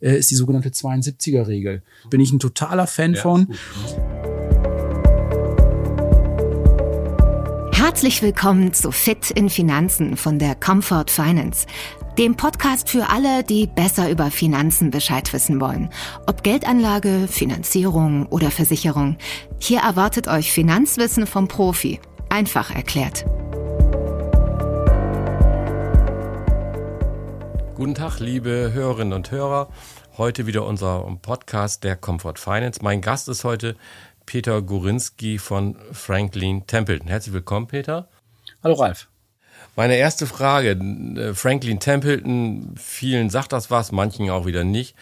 äh, ist die sogenannte 72er-Regel. Bin ich ein totaler Fan ja, von. Herzlich willkommen zu Fit in Finanzen von der Comfort Finance, dem Podcast für alle, die besser über Finanzen Bescheid wissen wollen. Ob Geldanlage, Finanzierung oder Versicherung. Hier erwartet euch Finanzwissen vom Profi. Einfach erklärt. Guten Tag, liebe Hörerinnen und Hörer. Heute wieder unser Podcast der Comfort Finance. Mein Gast ist heute Peter Gorinski von Franklin Templeton. Herzlich willkommen, Peter. Hallo, Ralf. Meine erste Frage, äh, Franklin Templeton, vielen sagt das was, manchen auch wieder nicht.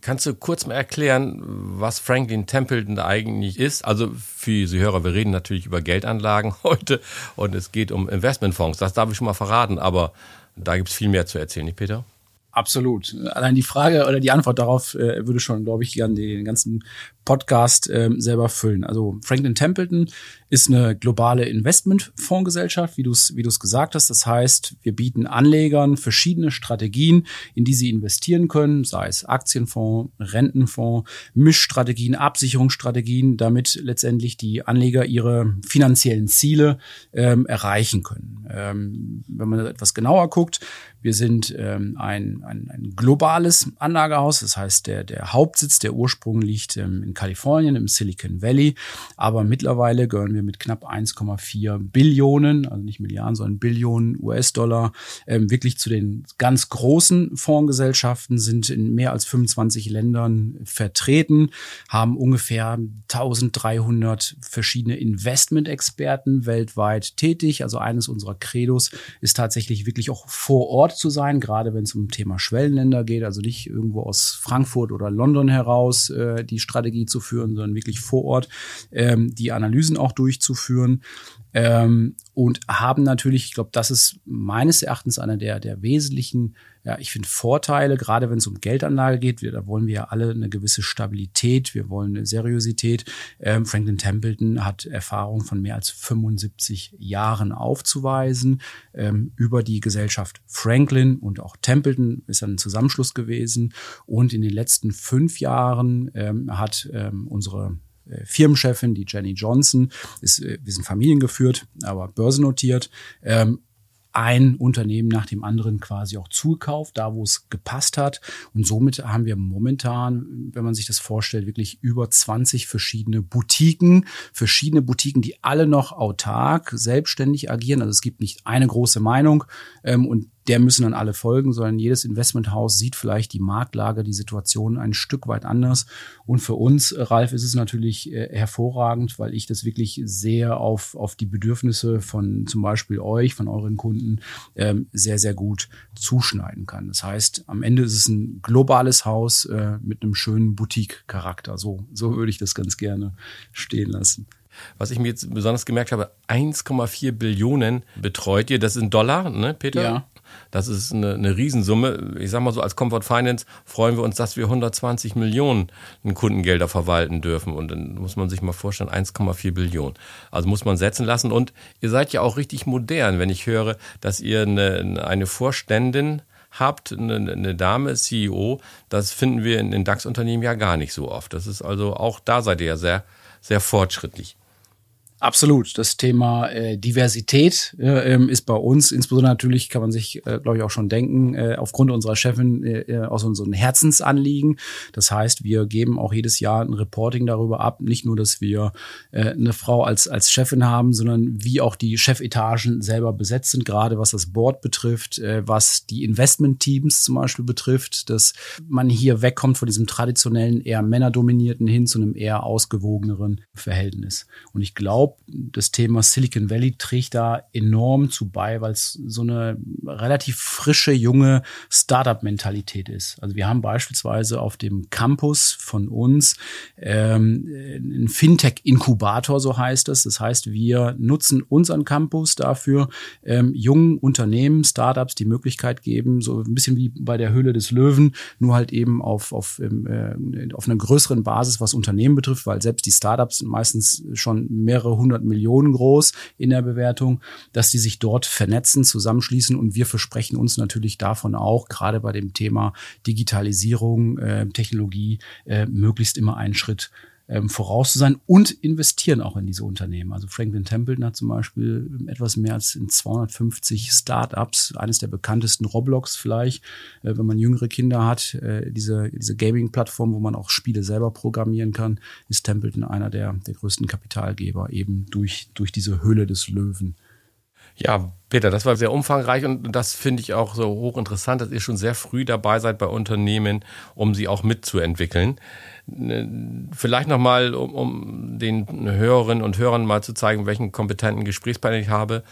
Kannst du kurz mal erklären, was Franklin Templeton eigentlich ist? Also für Sie Hörer, wir reden natürlich über Geldanlagen heute und es geht um Investmentfonds. Das darf ich schon mal verraten, aber da gibt es viel mehr zu erzählen, nicht Peter? Absolut. Allein die Frage oder die Antwort darauf äh, würde schon, glaube ich, gern den ganzen Podcast ähm, selber füllen. Also Franklin Templeton ist eine globale Investmentfondsgesellschaft, wie du es wie du's gesagt hast. Das heißt, wir bieten Anlegern verschiedene Strategien, in die sie investieren können, sei es Aktienfonds, Rentenfonds, Mischstrategien, Absicherungsstrategien, damit letztendlich die Anleger ihre finanziellen Ziele ähm, erreichen können. Ähm, wenn man etwas genauer guckt, wir sind ähm, ein, ein, ein globales Anlagehaus, das heißt, der, der Hauptsitz, der Ursprung liegt ähm, in Kalifornien, im Silicon Valley. Aber mittlerweile gehören wir mit knapp 1,4 Billionen, also nicht Milliarden, sondern Billionen US-Dollar, ähm, wirklich zu den ganz großen Fondsgesellschaften, sind in mehr als 25 Ländern vertreten, haben ungefähr 1300 verschiedene Investment-Experten weltweit tätig. Also eines unserer Credos ist tatsächlich wirklich auch vor Ort zu sein, gerade wenn es um Thema Schwellenländer geht, also nicht irgendwo aus Frankfurt oder London heraus äh, die Strategie zu führen, sondern wirklich vor Ort ähm, die Analysen auch durchzuführen. Ähm, und haben natürlich, ich glaube, das ist meines Erachtens einer der, der wesentlichen, ja, ich finde Vorteile, gerade wenn es um Geldanlage geht, wir, da wollen wir ja alle eine gewisse Stabilität, wir wollen eine Seriosität. Ähm, Franklin Templeton hat Erfahrung von mehr als 75 Jahren aufzuweisen ähm, über die Gesellschaft Franklin und auch Templeton ist ein Zusammenschluss gewesen. Und in den letzten fünf Jahren ähm, hat ähm, unsere Firmenchefin, die Jenny Johnson, ist, äh, wir sind familiengeführt, aber börsennotiert, ähm, ein Unternehmen nach dem anderen quasi auch zugekauft, da wo es gepasst hat. Und somit haben wir momentan, wenn man sich das vorstellt, wirklich über 20 verschiedene Boutiquen, verschiedene Boutiquen, die alle noch autark, selbstständig agieren. Also es gibt nicht eine große Meinung ähm, und der müssen dann alle folgen, sondern jedes Investmenthaus sieht vielleicht die Marktlage, die Situation ein Stück weit anders. Und für uns, Ralf, ist es natürlich äh, hervorragend, weil ich das wirklich sehr auf, auf die Bedürfnisse von zum Beispiel euch, von euren Kunden ähm, sehr, sehr gut zuschneiden kann. Das heißt, am Ende ist es ein globales Haus äh, mit einem schönen Boutique-Charakter. So, so würde ich das ganz gerne stehen lassen. Was ich mir jetzt besonders gemerkt habe, 1,4 Billionen betreut ihr. Das sind Dollar, ne, Peter? Ja. Das ist eine, eine Riesensumme. Ich sag mal so, als Comfort Finance freuen wir uns, dass wir 120 Millionen Kundengelder verwalten dürfen. Und dann muss man sich mal vorstellen, 1,4 Billionen. Also muss man setzen lassen. Und ihr seid ja auch richtig modern, wenn ich höre, dass ihr eine, eine Vorständin habt, eine, eine Dame, CEO. Das finden wir in den DAX-Unternehmen ja gar nicht so oft. Das ist also auch da seid ihr ja sehr, sehr fortschrittlich. Absolut. Das Thema äh, Diversität äh, ist bei uns, insbesondere natürlich kann man sich, äh, glaube ich, auch schon denken, äh, aufgrund unserer Chefin äh, äh, aus unseren Herzensanliegen. Das heißt, wir geben auch jedes Jahr ein Reporting darüber ab, nicht nur, dass wir äh, eine Frau als, als Chefin haben, sondern wie auch die Chefetagen selber besetzt sind, gerade was das Board betrifft, äh, was die Investment-Teams zum Beispiel betrifft, dass man hier wegkommt von diesem traditionellen, eher männerdominierten hin zu einem eher ausgewogeneren Verhältnis. Und ich glaube, glaube, das Thema Silicon Valley trägt da enorm zu bei, weil es so eine relativ frische, junge Startup-Mentalität ist. Also wir haben beispielsweise auf dem Campus von uns ähm, einen Fintech-Inkubator, so heißt es. Das heißt, wir nutzen unseren Campus dafür, ähm, jungen Unternehmen, Startups die Möglichkeit geben, so ein bisschen wie bei der Höhle des Löwen, nur halt eben auf, auf, ähm, äh, auf einer größeren Basis, was Unternehmen betrifft, weil selbst die Startups meistens schon mehrere 100 Millionen groß in der Bewertung, dass die sich dort vernetzen, zusammenschließen. Und wir versprechen uns natürlich davon auch, gerade bei dem Thema Digitalisierung, äh, Technologie, äh, möglichst immer einen Schritt ähm, voraus zu sein und investieren auch in diese Unternehmen. Also Franklin Templeton hat zum Beispiel etwas mehr als in 250 Startups, eines der bekanntesten Roblox vielleicht, äh, wenn man jüngere Kinder hat, äh, diese, diese Gaming-Plattform, wo man auch Spiele selber programmieren kann, ist Templeton einer der, der größten Kapitalgeber eben durch, durch diese Höhle des Löwen. Ja, Peter, das war sehr umfangreich und das finde ich auch so hochinteressant, dass ihr schon sehr früh dabei seid bei Unternehmen, um sie auch mitzuentwickeln. Vielleicht nochmal, um, um den Hörerinnen und Hörern mal zu zeigen, welchen kompetenten Gesprächspartner ich habe.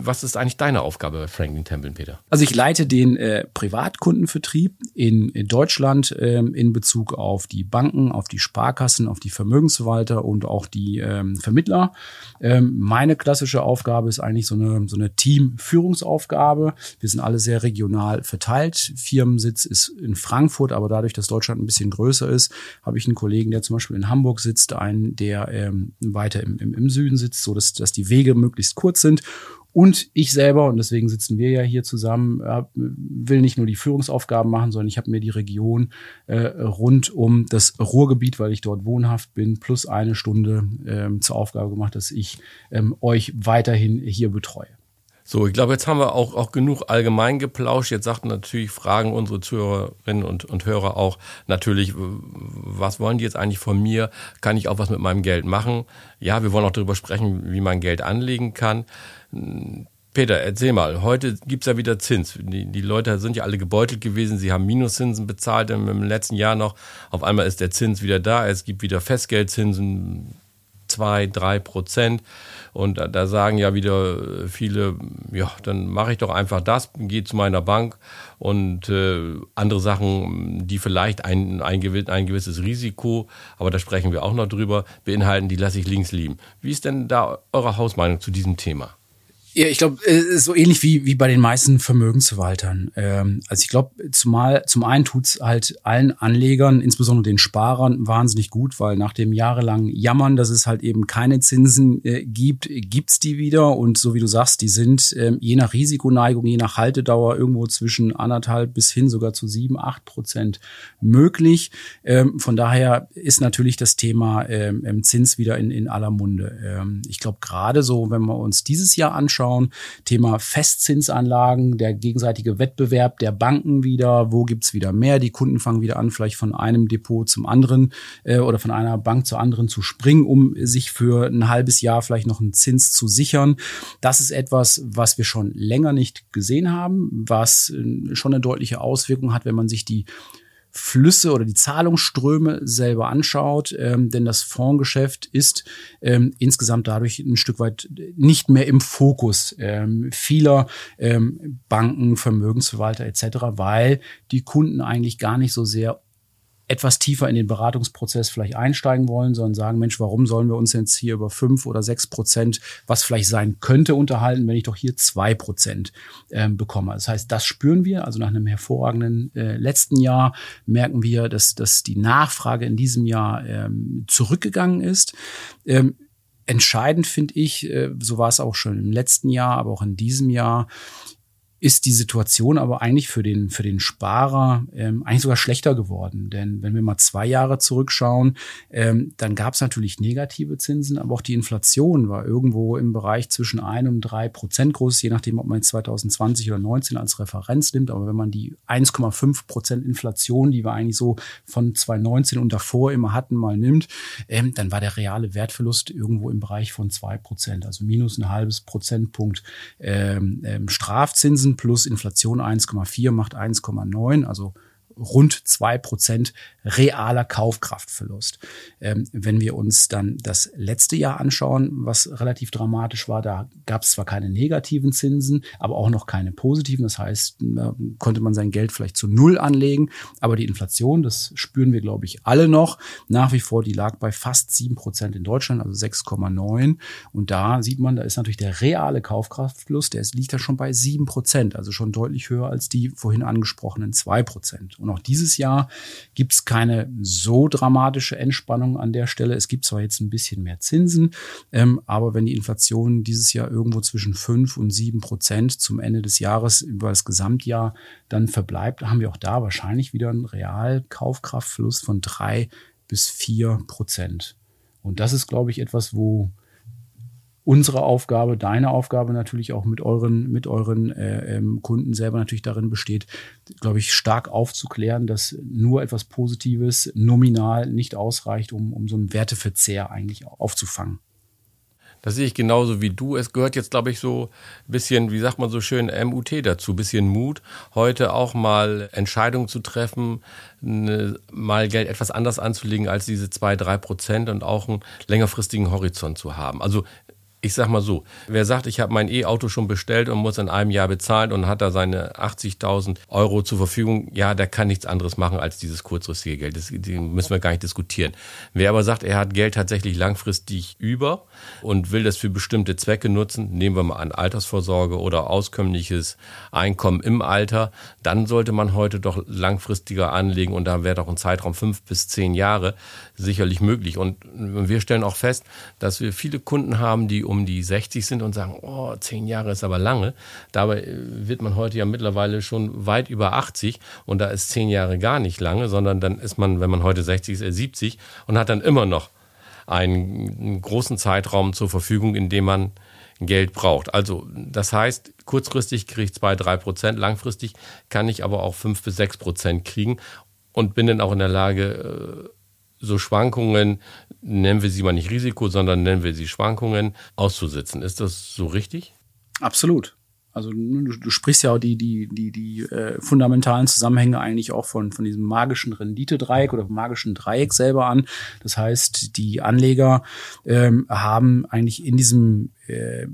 Was ist eigentlich deine Aufgabe bei Franklin Templeton, Peter? Also ich leite den äh, Privatkundenvertrieb in, in Deutschland ähm, in Bezug auf die Banken, auf die Sparkassen, auf die Vermögensverwalter und auch die ähm, Vermittler. Ähm, meine klassische Aufgabe ist eigentlich so eine, so eine Teamführungsaufgabe. Wir sind alle sehr regional verteilt. Firmensitz ist in Frankfurt, aber dadurch, dass Deutschland ein bisschen größer ist, habe ich einen Kollegen, der zum Beispiel in Hamburg sitzt, einen, der ähm, weiter im, im, im Süden sitzt, so dass, dass die Wege möglichst kurz sind. Und ich selber, und deswegen sitzen wir ja hier zusammen, will nicht nur die Führungsaufgaben machen, sondern ich habe mir die Region äh, rund um das Ruhrgebiet, weil ich dort wohnhaft bin, plus eine Stunde ähm, zur Aufgabe gemacht, dass ich ähm, euch weiterhin hier betreue. So, ich glaube, jetzt haben wir auch, auch genug allgemein geplauscht. Jetzt sagten natürlich, fragen unsere Zuhörerinnen und, und Hörer auch natürlich, was wollen die jetzt eigentlich von mir? Kann ich auch was mit meinem Geld machen? Ja, wir wollen auch darüber sprechen, wie man Geld anlegen kann. Peter, erzähl mal, heute gibt's ja wieder Zins. Die, die Leute sind ja alle gebeutelt gewesen, sie haben Minuszinsen bezahlt im, im letzten Jahr noch. Auf einmal ist der Zins wieder da, es gibt wieder Festgeldzinsen, zwei, drei Prozent. Und da, da sagen ja wieder viele, ja, dann mache ich doch einfach das, gehe zu meiner Bank und äh, andere Sachen, die vielleicht ein, ein, ein gewisses Risiko, aber da sprechen wir auch noch drüber, beinhalten, die lasse ich links liegen. Wie ist denn da eure Hausmeinung zu diesem Thema? Ja, ich glaube, äh, so ähnlich wie, wie bei den meisten Vermögensverwaltern. Ähm, also ich glaube, zumal zum einen tut's halt allen Anlegern, insbesondere den Sparern, wahnsinnig gut, weil nach dem jahrelangen Jammern, dass es halt eben keine Zinsen äh, gibt, gibt's die wieder. Und so wie du sagst, die sind ähm, je nach Risikoneigung, je nach Haltedauer irgendwo zwischen anderthalb bis hin sogar zu sieben, acht Prozent möglich. Ähm, von daher ist natürlich das Thema Zins wieder in, in aller Munde. Ich glaube, gerade so, wenn wir uns dieses Jahr anschauen, anschauen. Thema Festzinsanlagen, der gegenseitige Wettbewerb der Banken wieder. Wo gibt's wieder mehr? Die Kunden fangen wieder an, vielleicht von einem Depot zum anderen äh, oder von einer Bank zur anderen zu springen, um sich für ein halbes Jahr vielleicht noch einen Zins zu sichern. Das ist etwas, was wir schon länger nicht gesehen haben, was äh, schon eine deutliche Auswirkung hat, wenn man sich die Flüsse oder die Zahlungsströme selber anschaut, ähm, denn das Fondsgeschäft ist ähm, insgesamt dadurch ein Stück weit nicht mehr im Fokus ähm, vieler ähm, Banken, Vermögensverwalter etc., weil die Kunden eigentlich gar nicht so sehr etwas tiefer in den Beratungsprozess vielleicht einsteigen wollen, sondern sagen, Mensch, warum sollen wir uns jetzt hier über fünf oder sechs Prozent, was vielleicht sein könnte, unterhalten, wenn ich doch hier zwei Prozent ähm, bekomme. Das heißt, das spüren wir. Also nach einem hervorragenden äh, letzten Jahr merken wir, dass, dass die Nachfrage in diesem Jahr ähm, zurückgegangen ist. Ähm, entscheidend finde ich, äh, so war es auch schon im letzten Jahr, aber auch in diesem Jahr, ist die Situation aber eigentlich für den, für den Sparer ähm, eigentlich sogar schlechter geworden. Denn wenn wir mal zwei Jahre zurückschauen, ähm, dann gab es natürlich negative Zinsen, aber auch die Inflation war irgendwo im Bereich zwischen ein und drei Prozent groß, je nachdem, ob man jetzt 2020 oder 19 als Referenz nimmt. Aber wenn man die 1,5 Prozent Inflation, die wir eigentlich so von 2019 und davor immer hatten, mal nimmt, ähm, dann war der reale Wertverlust irgendwo im Bereich von zwei Prozent, also minus ein halbes Prozentpunkt ähm, ähm, Strafzinsen plus Inflation 1,4 macht 1,9, also rund zwei Prozent realer Kaufkraftverlust. Ähm, wenn wir uns dann das letzte Jahr anschauen, was relativ dramatisch war, da gab es zwar keine negativen Zinsen, aber auch noch keine positiven. Das heißt, da konnte man sein Geld vielleicht zu Null anlegen, aber die Inflation, das spüren wir, glaube ich, alle noch. Nach wie vor, die lag bei fast sieben Prozent in Deutschland, also 6,9. Und da sieht man, da ist natürlich der reale Kaufkraftverlust, der liegt da schon bei sieben Prozent, also schon deutlich höher als die vorhin angesprochenen zwei Prozent. Und auch dieses Jahr gibt es keine so dramatische Entspannung an der Stelle. Es gibt zwar jetzt ein bisschen mehr Zinsen, ähm, aber wenn die Inflation dieses Jahr irgendwo zwischen fünf und sieben Prozent zum Ende des Jahres über das Gesamtjahr dann verbleibt, haben wir auch da wahrscheinlich wieder einen Realkaufkraftverlust von drei bis vier Prozent. Und das ist, glaube ich, etwas, wo unsere Aufgabe, deine Aufgabe natürlich auch mit euren, mit euren äh, ähm, Kunden selber natürlich darin besteht, glaube ich, stark aufzuklären, dass nur etwas Positives nominal nicht ausreicht, um, um so einen Werteverzehr eigentlich aufzufangen. Das sehe ich genauso wie du. Es gehört jetzt, glaube ich, so ein bisschen, wie sagt man so schön, MUT dazu, ein bisschen Mut, heute auch mal Entscheidungen zu treffen, ne, mal Geld etwas anders anzulegen als diese zwei, drei Prozent und auch einen längerfristigen Horizont zu haben. Also ich sag mal so, wer sagt, ich habe mein E-Auto schon bestellt und muss in einem Jahr bezahlen und hat da seine 80.000 Euro zur Verfügung, ja, der kann nichts anderes machen als dieses kurzfristige Geld. Das müssen wir gar nicht diskutieren. Wer aber sagt, er hat Geld tatsächlich langfristig über und will das für bestimmte Zwecke nutzen, nehmen wir mal an Altersvorsorge oder auskömmliches Einkommen im Alter, dann sollte man heute doch langfristiger anlegen und da wäre doch ein Zeitraum fünf bis zehn Jahre sicherlich möglich. Und wir stellen auch fest, dass wir viele Kunden haben, die um die 60 sind und sagen, oh, zehn Jahre ist aber lange. Dabei äh, wird man heute ja mittlerweile schon weit über 80 und da ist zehn Jahre gar nicht lange, sondern dann ist man, wenn man heute 60 ist, 70 und hat dann immer noch einen großen Zeitraum zur Verfügung, in dem man Geld braucht. Also das heißt, kurzfristig kriege ich zwei, drei Prozent, langfristig kann ich aber auch fünf bis sechs Prozent kriegen und bin dann auch in der Lage, äh, so Schwankungen, nennen wir sie mal nicht Risiko, sondern nennen wir sie Schwankungen, auszusitzen. Ist das so richtig? Absolut. Also du, du sprichst ja auch die, die, die, die äh, fundamentalen Zusammenhänge eigentlich auch von, von diesem magischen Renditedreieck oder magischen Dreieck selber an. Das heißt, die Anleger ähm, haben eigentlich in diesem äh,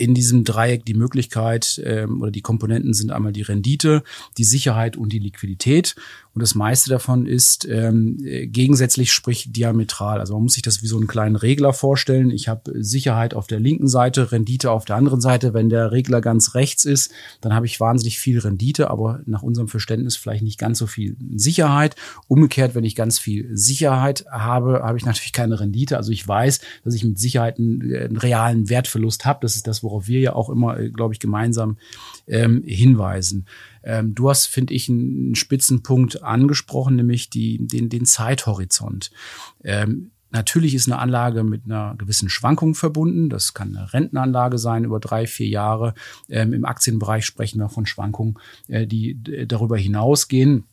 in diesem Dreieck die Möglichkeit ähm, oder die Komponenten sind einmal die Rendite, die Sicherheit und die Liquidität. Und das meiste davon ist ähm, gegensätzlich, sprich diametral. Also man muss sich das wie so einen kleinen Regler vorstellen. Ich habe Sicherheit auf der linken Seite, Rendite auf der anderen Seite. Wenn der Regler ganz rechts ist, dann habe ich wahnsinnig viel Rendite, aber nach unserem Verständnis vielleicht nicht ganz so viel Sicherheit. Umgekehrt, wenn ich ganz viel Sicherheit habe, habe ich natürlich keine Rendite. Also ich weiß, dass ich mit Sicherheit einen, einen realen Wertverlust habe. Das ist das, worauf wir ja auch immer, äh, glaube ich, gemeinsam ähm, hinweisen. Ähm, du hast, finde ich, einen Spitzenpunkt angesprochen, nämlich die, den, den Zeithorizont. Ähm, Natürlich ist eine Anlage mit einer gewissen Schwankung verbunden. Das kann eine Rentenanlage sein über drei, vier Jahre. Ähm, Im Aktienbereich sprechen wir von Schwankungen, äh, die darüber hinausgehen.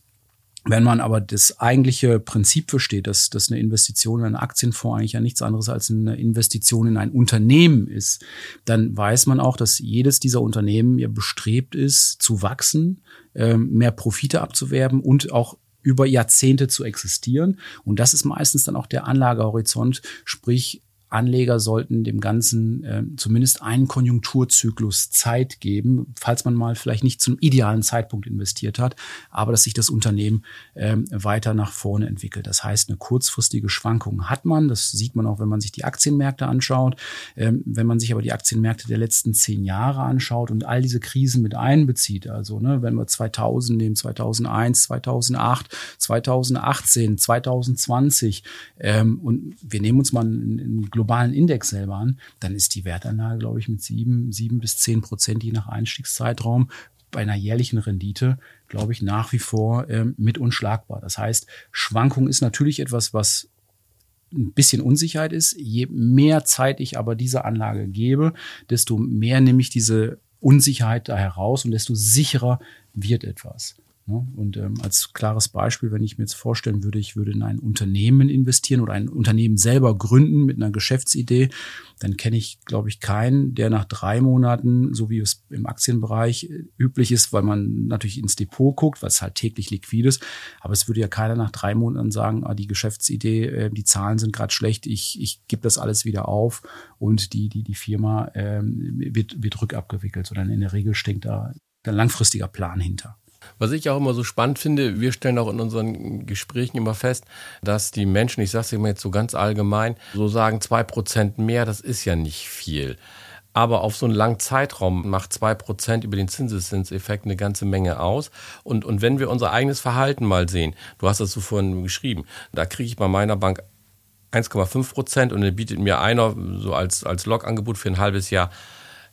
Wenn man aber das eigentliche Prinzip versteht, dass, dass eine Investition in einen Aktienfonds eigentlich ja nichts anderes als eine Investition in ein Unternehmen ist, dann weiß man auch, dass jedes dieser Unternehmen ja bestrebt ist, zu wachsen, ähm, mehr Profite abzuwerben und auch über Jahrzehnte zu existieren. Und das ist meistens dann auch der Anlagehorizont, sprich Anleger sollten dem Ganzen äh, zumindest einen Konjunkturzyklus Zeit geben, falls man mal vielleicht nicht zum idealen Zeitpunkt investiert hat, aber dass sich das Unternehmen äh, weiter nach vorne entwickelt. Das heißt, eine kurzfristige Schwankung hat man. Das sieht man auch, wenn man sich die Aktienmärkte anschaut. Ähm, wenn man sich aber die Aktienmärkte der letzten zehn Jahre anschaut und all diese Krisen mit einbezieht, also ne, wenn wir 2000 nehmen, 2001, 2008, 2018, 2020 ähm, und wir nehmen uns mal einen, einen globalen Index selber an, dann ist die Wertanlage, glaube ich, mit sieben, sieben bis zehn Prozent je nach Einstiegszeitraum bei einer jährlichen Rendite, glaube ich, nach wie vor ähm, mit unschlagbar. Das heißt, Schwankung ist natürlich etwas, was ein bisschen Unsicherheit ist. Je mehr Zeit ich aber dieser Anlage gebe, desto mehr nehme ich diese Unsicherheit da heraus und desto sicherer wird etwas. Ne? Und ähm, als klares Beispiel, wenn ich mir jetzt vorstellen würde, ich würde in ein Unternehmen investieren oder ein Unternehmen selber gründen mit einer Geschäftsidee, dann kenne ich, glaube ich, keinen, der nach drei Monaten, so wie es im Aktienbereich äh, üblich ist, weil man natürlich ins Depot guckt, was halt täglich liquid ist, aber es würde ja keiner nach drei Monaten sagen, ah, die Geschäftsidee, äh, die Zahlen sind gerade schlecht, ich, ich gebe das alles wieder auf und die, die, die Firma ähm, wird, wird rückabgewickelt, sondern in der Regel steckt da ein langfristiger Plan hinter. Was ich auch immer so spannend finde, wir stellen auch in unseren Gesprächen immer fest, dass die Menschen, ich sage es immer jetzt so ganz allgemein, so sagen, zwei Prozent mehr, das ist ja nicht viel. Aber auf so einen langen Zeitraum macht zwei Prozent über den Zinseszinseffekt eine ganze Menge aus. Und, und wenn wir unser eigenes Verhalten mal sehen, du hast das so vorhin geschrieben, da kriege ich bei meiner Bank 1,5 Prozent und dann bietet mir einer so als, als Log-Angebot für ein halbes Jahr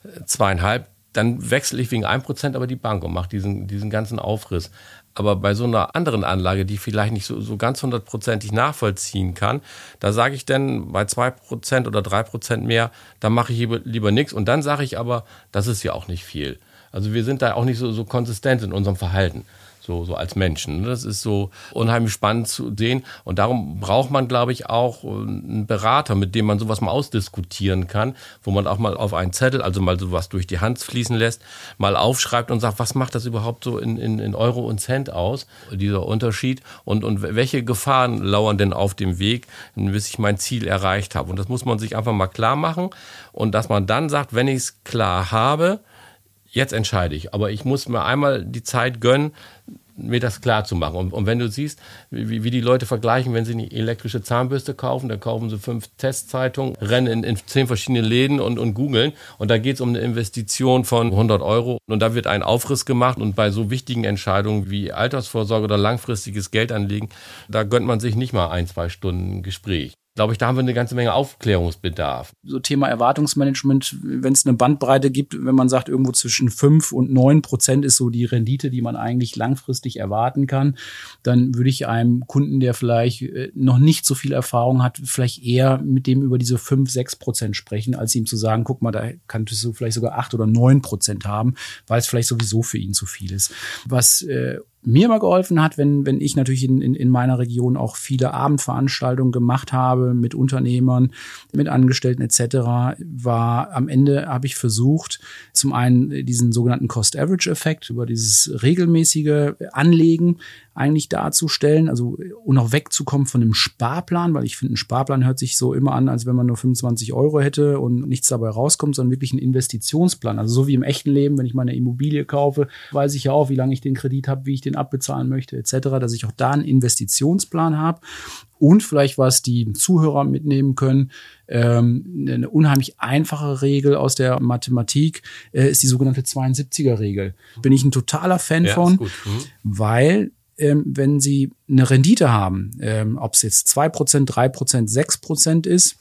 äh, zweieinhalb, dann wechsle ich wegen 1 Prozent aber die Bank und mache diesen, diesen ganzen Aufriss. Aber bei so einer anderen Anlage, die ich vielleicht nicht so, so ganz hundertprozentig nachvollziehen kann, da sage ich dann bei zwei Prozent oder drei Prozent mehr, da mache ich lieber, lieber nichts. Und dann sage ich aber, das ist ja auch nicht viel. Also wir sind da auch nicht so, so konsistent in unserem Verhalten so, so als Menschen. Das ist so unheimlich spannend zu sehen. Und darum braucht man, glaube ich, auch einen Berater, mit dem man sowas mal ausdiskutieren kann, wo man auch mal auf einen Zettel, also mal sowas durch die Hand fließen lässt, mal aufschreibt und sagt, was macht das überhaupt so in, in, in Euro und Cent aus, dieser Unterschied und, und welche Gefahren lauern denn auf dem Weg, bis ich mein Ziel erreicht habe. Und das muss man sich einfach mal klar machen und dass man dann sagt, wenn ich es klar habe, jetzt entscheide ich. Aber ich muss mir einmal die Zeit gönnen, mir das klar zu machen. Und, und wenn du siehst, wie, wie, die Leute vergleichen, wenn sie eine elektrische Zahnbürste kaufen, dann kaufen sie fünf Testzeitungen, rennen in, in zehn verschiedene Läden und, und googeln. Und da geht es um eine Investition von 100 Euro. Und da wird ein Aufriss gemacht. Und bei so wichtigen Entscheidungen wie Altersvorsorge oder langfristiges Geldanlegen, da gönnt man sich nicht mal ein, zwei Stunden Gespräch glaube ich, da haben wir eine ganze Menge Aufklärungsbedarf. So Thema Erwartungsmanagement, wenn es eine Bandbreite gibt, wenn man sagt, irgendwo zwischen fünf und neun Prozent ist so die Rendite, die man eigentlich langfristig erwarten kann, dann würde ich einem Kunden, der vielleicht äh, noch nicht so viel Erfahrung hat, vielleicht eher mit dem über diese fünf, sechs Prozent sprechen, als ihm zu sagen, guck mal, da könntest du vielleicht sogar acht oder neun Prozent haben, weil es vielleicht sowieso für ihn zu viel ist. Was äh, mir mal geholfen hat, wenn, wenn ich natürlich in, in, in meiner Region auch viele Abendveranstaltungen gemacht habe mit Unternehmern, mit Angestellten etc., war am Ende habe ich versucht, zum einen diesen sogenannten Cost-Average-Effekt über dieses regelmäßige Anlegen eigentlich darzustellen, also und auch wegzukommen von einem Sparplan, weil ich finde, ein Sparplan hört sich so immer an, als wenn man nur 25 Euro hätte und nichts dabei rauskommt, sondern wirklich ein Investitionsplan. Also so wie im echten Leben, wenn ich meine Immobilie kaufe, weiß ich ja auch, wie lange ich den Kredit habe, wie ich den abbezahlen möchte, etc., dass ich auch da einen Investitionsplan habe. Und vielleicht, was die Zuhörer mitnehmen können, ähm, eine unheimlich einfache Regel aus der Mathematik äh, ist die sogenannte 72er-Regel. Bin ich ein totaler Fan ja, von, mhm. weil ähm, wenn Sie eine Rendite haben, ähm, ob es jetzt zwei Prozent, drei Prozent, sechs Prozent ist,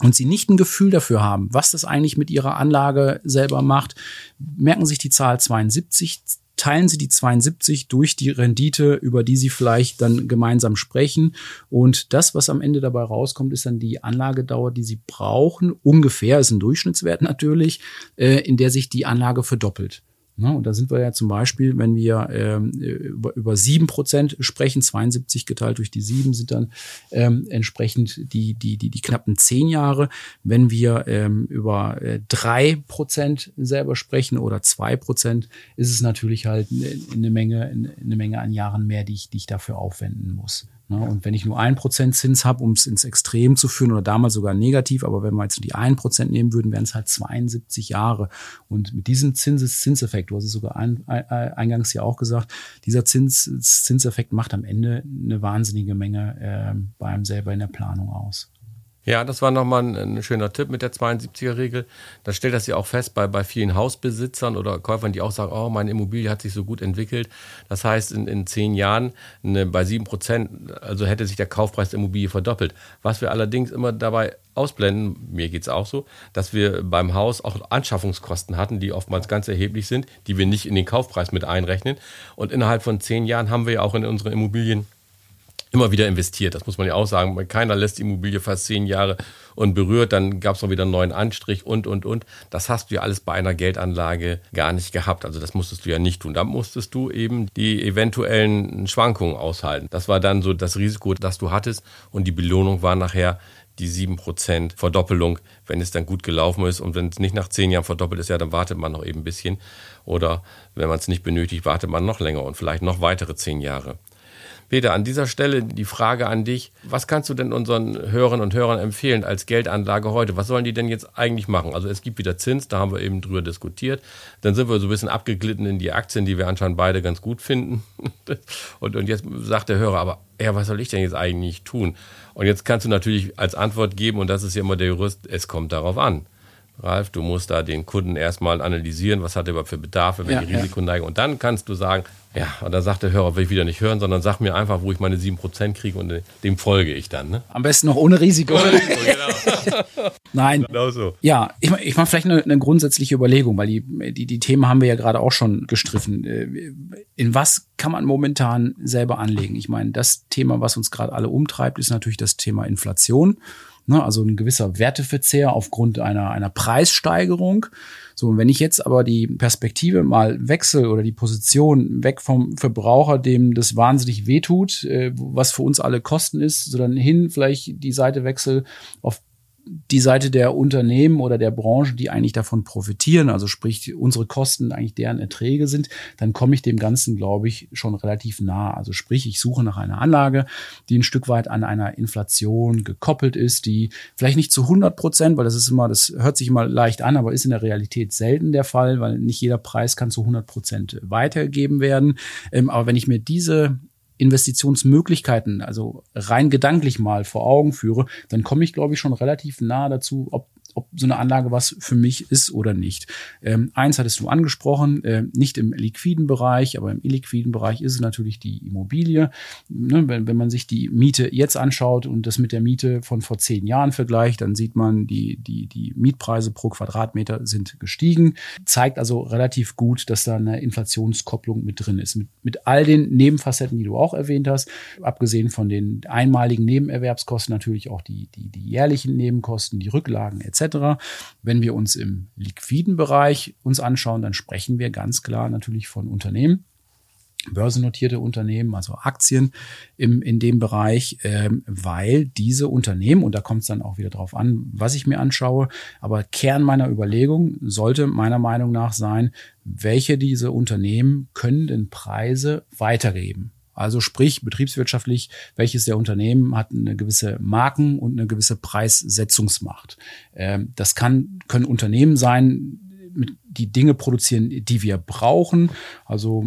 und Sie nicht ein Gefühl dafür haben, was das eigentlich mit Ihrer Anlage selber macht, merken sich die Zahl 72, teilen Sie die 72 durch die Rendite, über die Sie vielleicht dann gemeinsam sprechen. Und das, was am Ende dabei rauskommt, ist dann die Anlagedauer, die Sie brauchen. Ungefähr ist ein Durchschnittswert natürlich, äh, in der sich die Anlage verdoppelt. Ne? Und da sind wir ja zum Beispiel, wenn wir ähm, über, über 7% sprechen, 72 geteilt durch die 7 sind dann ähm, entsprechend die, die, die, die knappen 10 Jahre. Wenn wir ähm, über äh, 3% selber sprechen oder 2%, ist es natürlich halt eine Menge, eine Menge an Jahren mehr, die ich, die ich dafür aufwenden muss. Ne? Und wenn ich nur ein Prozent Zins habe, um es ins Extrem zu führen oder damals sogar negativ, aber wenn wir jetzt die ein Prozent nehmen würden, wären es halt 72 Jahre. Und mit diesem Zinseszinseffekt, du hast es sogar ein, ein, eingangs ja auch gesagt, dieser Zins, Zinseffekt macht am Ende eine wahnsinnige Menge äh, bei einem selber in der Planung aus. Ja, das war nochmal ein, schöner Tipp mit der 72er-Regel. Da stellt das ja auch fest bei, bei vielen Hausbesitzern oder Käufern, die auch sagen, oh, meine Immobilie hat sich so gut entwickelt. Das heißt, in, in zehn Jahren eine, bei sieben Prozent, also hätte sich der Kaufpreis der Immobilie verdoppelt. Was wir allerdings immer dabei ausblenden, mir geht's auch so, dass wir beim Haus auch Anschaffungskosten hatten, die oftmals ganz erheblich sind, die wir nicht in den Kaufpreis mit einrechnen. Und innerhalb von zehn Jahren haben wir ja auch in unsere Immobilien immer wieder investiert. Das muss man ja auch sagen. Keiner lässt die Immobilie fast zehn Jahre unberührt. Dann gab es noch wieder einen neuen Anstrich und, und, und. Das hast du ja alles bei einer Geldanlage gar nicht gehabt. Also das musstest du ja nicht tun. Da musstest du eben die eventuellen Schwankungen aushalten. Das war dann so das Risiko, das du hattest. Und die Belohnung war nachher die 7% Verdoppelung, wenn es dann gut gelaufen ist. Und wenn es nicht nach zehn Jahren verdoppelt ist, ja, dann wartet man noch eben ein bisschen. Oder wenn man es nicht benötigt, wartet man noch länger und vielleicht noch weitere zehn Jahre. Peter, an dieser Stelle die Frage an dich. Was kannst du denn unseren Hörern und Hörern empfehlen als Geldanlage heute? Was sollen die denn jetzt eigentlich machen? Also es gibt wieder Zins, da haben wir eben drüber diskutiert. Dann sind wir so ein bisschen abgeglitten in die Aktien, die wir anscheinend beide ganz gut finden. und, und jetzt sagt der Hörer, aber ja, was soll ich denn jetzt eigentlich tun? Und jetzt kannst du natürlich als Antwort geben, und das ist ja immer der Jurist, es kommt darauf an. Ralf, du musst da den Kunden erstmal analysieren, was hat er überhaupt für Bedarfe, welche ja, Risikoneigung. Ja. Und dann kannst du sagen, ja, und da sagt der Hörer, will ich wieder nicht hören, sondern sag mir einfach, wo ich meine 7% kriege und dem folge ich dann. Ne? Am besten noch ohne Risiko. Ohne Risiko genau. Nein. Genau so. Ja, ich, ich mache vielleicht eine, eine, grundsätzliche Überlegung, weil die, die, die Themen haben wir ja gerade auch schon gestriffen. Äh, in was kann man momentan selber anlegen? Ich meine, das Thema, was uns gerade alle umtreibt, ist natürlich das Thema Inflation. Ne? Also ein gewisser Werteverzehr aufgrund einer, einer Preissteigerung. So, und wenn ich jetzt aber die Perspektive mal wechsle oder die Position weg vom Verbraucher, dem das wahnsinnig wehtut, äh, was für uns alle Kosten ist, sondern hin vielleicht die Seite wechsel auf die Seite der Unternehmen oder der Branche, die eigentlich davon profitieren, also sprich unsere Kosten eigentlich deren Erträge sind, dann komme ich dem Ganzen, glaube ich, schon relativ nah. Also sprich, ich suche nach einer Anlage, die ein Stück weit an einer Inflation gekoppelt ist, die vielleicht nicht zu 100 Prozent, weil das ist immer, das hört sich immer leicht an, aber ist in der Realität selten der Fall, weil nicht jeder Preis kann zu 100 Prozent weitergegeben werden. Ähm, aber wenn ich mir diese Investitionsmöglichkeiten, also rein gedanklich mal vor Augen führe, dann komme ich, glaube ich, schon relativ nah dazu, ob ob so eine Anlage was für mich ist oder nicht. Ähm, eins hattest du angesprochen, äh, nicht im liquiden Bereich, aber im illiquiden Bereich ist es natürlich die Immobilie. Ne, wenn, wenn man sich die Miete jetzt anschaut und das mit der Miete von vor zehn Jahren vergleicht, dann sieht man, die, die, die Mietpreise pro Quadratmeter sind gestiegen. Zeigt also relativ gut, dass da eine Inflationskopplung mit drin ist. Mit, mit all den Nebenfacetten, die du auch erwähnt hast, abgesehen von den einmaligen Nebenerwerbskosten natürlich auch die, die, die jährlichen Nebenkosten, die Rücklagen etc. Wenn wir uns im liquiden Bereich uns anschauen, dann sprechen wir ganz klar natürlich von Unternehmen, börsennotierte Unternehmen, also Aktien im, in dem Bereich, ähm, weil diese Unternehmen, und da kommt es dann auch wieder drauf an, was ich mir anschaue, aber Kern meiner Überlegung sollte meiner Meinung nach sein, welche diese Unternehmen können denn Preise weitergeben? Also sprich, betriebswirtschaftlich, welches der Unternehmen hat eine gewisse Marken- und eine gewisse Preissetzungsmacht. Ähm, das kann, können Unternehmen sein, die Dinge produzieren, die wir brauchen, also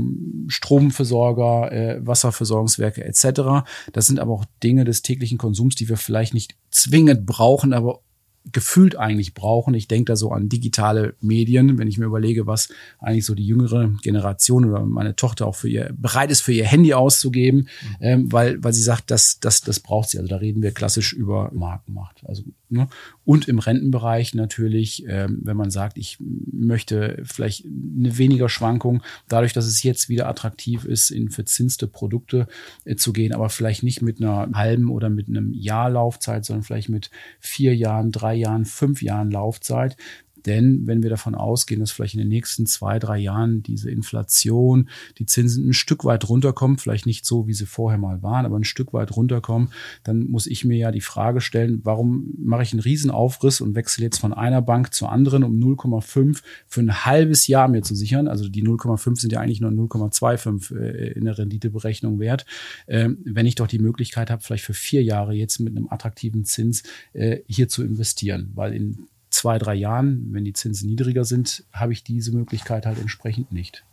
Stromversorger, äh, Wasserversorgungswerke etc. Das sind aber auch Dinge des täglichen Konsums, die wir vielleicht nicht zwingend brauchen, aber gefühlt eigentlich brauchen. Ich denke da so an digitale Medien, wenn ich mir überlege, was eigentlich so die jüngere Generation oder meine Tochter auch für ihr bereit ist, für ihr Handy auszugeben, mhm. ähm, weil, weil sie sagt, das, das, das braucht sie. Also da reden wir klassisch über Markenmacht. Also, ne? Und im Rentenbereich natürlich, ähm, wenn man sagt, ich möchte vielleicht eine weniger Schwankung, dadurch, dass es jetzt wieder attraktiv ist, in verzinste Produkte äh, zu gehen, aber vielleicht nicht mit einer halben oder mit einem Jahr Laufzeit, sondern vielleicht mit vier Jahren, drei Jahren, fünf Jahren Laufzeit, denn wenn wir davon ausgehen, dass vielleicht in den nächsten zwei, drei Jahren diese Inflation, die Zinsen ein Stück weit runterkommen, vielleicht nicht so, wie sie vorher mal waren, aber ein Stück weit runterkommen, dann muss ich mir ja die Frage stellen, warum mache ich einen Riesenaufriss und wechsle jetzt von einer Bank zur anderen, um 0,5 für ein halbes Jahr mir zu sichern. Also die 0,5 sind ja eigentlich nur 0,25 äh, in der Renditeberechnung wert. Ähm, wenn ich doch die Möglichkeit habe, vielleicht für vier Jahre jetzt mit einem attraktiven Zins äh, hier zu investieren, weil in zwei, drei Jahren, wenn die Zinsen niedriger sind, habe ich diese Möglichkeit halt entsprechend nicht.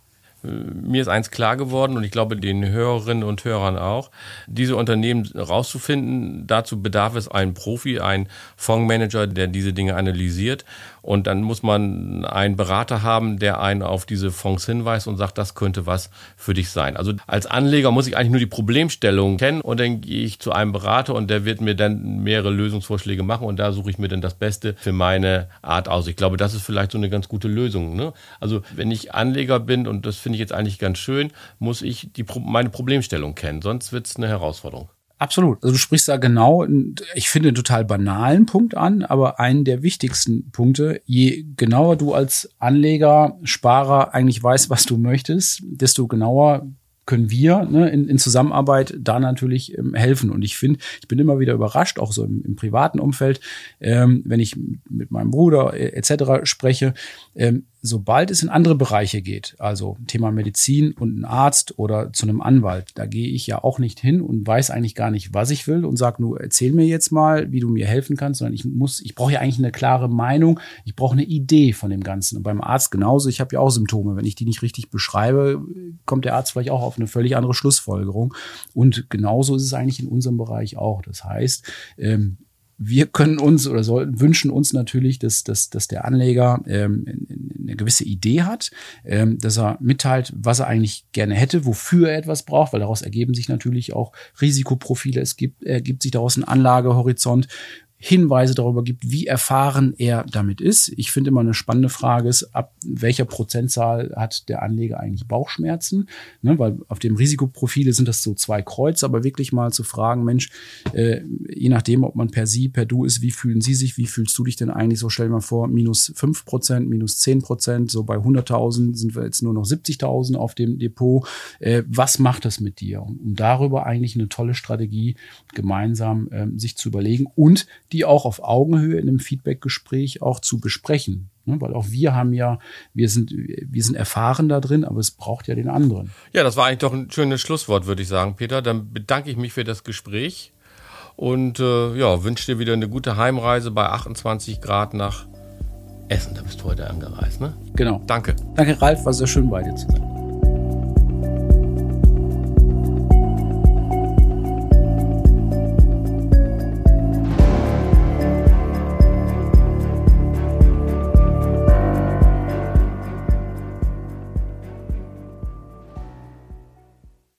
Äh, mir ist eins klar geworden und ich glaube den Hörerinnen und Hörern auch, diese Unternehmen rauszufinden, dazu bedarf es einen Profi, einen Fondsmanager, der diese Dinge analysiert und dann muss man einen Berater haben, der einen auf diese Fonds hinweist und sagt, das könnte was für dich sein. Also als Anleger muss ich eigentlich nur die Problemstellung kennen und dann gehe ich zu einem Berater und der wird mir dann mehrere Lösungsvorschläge machen und da suche ich mir dann das Beste für meine Art aus. Ich glaube, das ist vielleicht so eine ganz gute Lösung. Ne? Also wenn ich Anleger bin und das finde ich jetzt eigentlich ganz schön, muss ich die, meine Problemstellung kennen, sonst wird es eine Herausforderung. Absolut. Also du sprichst da genau, ich finde, einen total banalen Punkt an, aber einen der wichtigsten Punkte. Je genauer du als Anleger, Sparer eigentlich weißt, was du möchtest, desto genauer können wir ne, in, in Zusammenarbeit da natürlich ähm, helfen. Und ich finde, ich bin immer wieder überrascht, auch so im, im privaten Umfeld, ähm, wenn ich mit meinem Bruder äh, etc. spreche, ähm, sobald es in andere Bereiche geht, also Thema Medizin und ein Arzt oder zu einem Anwalt, da gehe ich ja auch nicht hin und weiß eigentlich gar nicht, was ich will und sage nur, erzähl mir jetzt mal, wie du mir helfen kannst, sondern ich muss, ich brauche ja eigentlich eine klare Meinung, ich brauche eine Idee von dem Ganzen. Und beim Arzt genauso, ich habe ja auch Symptome. Wenn ich die nicht richtig beschreibe, kommt der Arzt vielleicht auch auf eine völlig andere Schlussfolgerung. Und genauso ist es eigentlich in unserem Bereich auch. Das heißt, ähm, wir können uns oder sollten wünschen uns natürlich, dass, dass, dass der Anleger ähm, eine gewisse Idee hat, ähm, dass er mitteilt, was er eigentlich gerne hätte, wofür er etwas braucht, weil daraus ergeben sich natürlich auch Risikoprofile, es gibt, ergibt sich daraus ein Anlagehorizont Hinweise darüber gibt, wie erfahren er damit ist. Ich finde immer eine spannende Frage ist, ab welcher Prozentzahl hat der Anleger eigentlich Bauchschmerzen? Ne, weil auf dem Risikoprofile sind das so zwei Kreuze, aber wirklich mal zu fragen, Mensch, äh, je nachdem, ob man per Sie, per Du ist, wie fühlen Sie sich, wie fühlst du dich denn eigentlich? So stell dir mal vor, minus fünf Prozent, minus zehn Prozent, so bei 100.000 sind wir jetzt nur noch 70.000 auf dem Depot. Äh, was macht das mit dir? Um darüber eigentlich eine tolle Strategie gemeinsam äh, sich zu überlegen und die auch auf Augenhöhe in einem Feedbackgespräch auch zu besprechen. Ne? Weil auch wir haben ja, wir sind, wir sind erfahren da drin, aber es braucht ja den anderen. Ja, das war eigentlich doch ein schönes Schlusswort, würde ich sagen, Peter. Dann bedanke ich mich für das Gespräch und äh, ja, wünsche dir wieder eine gute Heimreise bei 28 Grad nach Essen. Da bist du heute angereist, ne? Genau. Danke. Danke, Ralf, war sehr schön bei dir zu sein.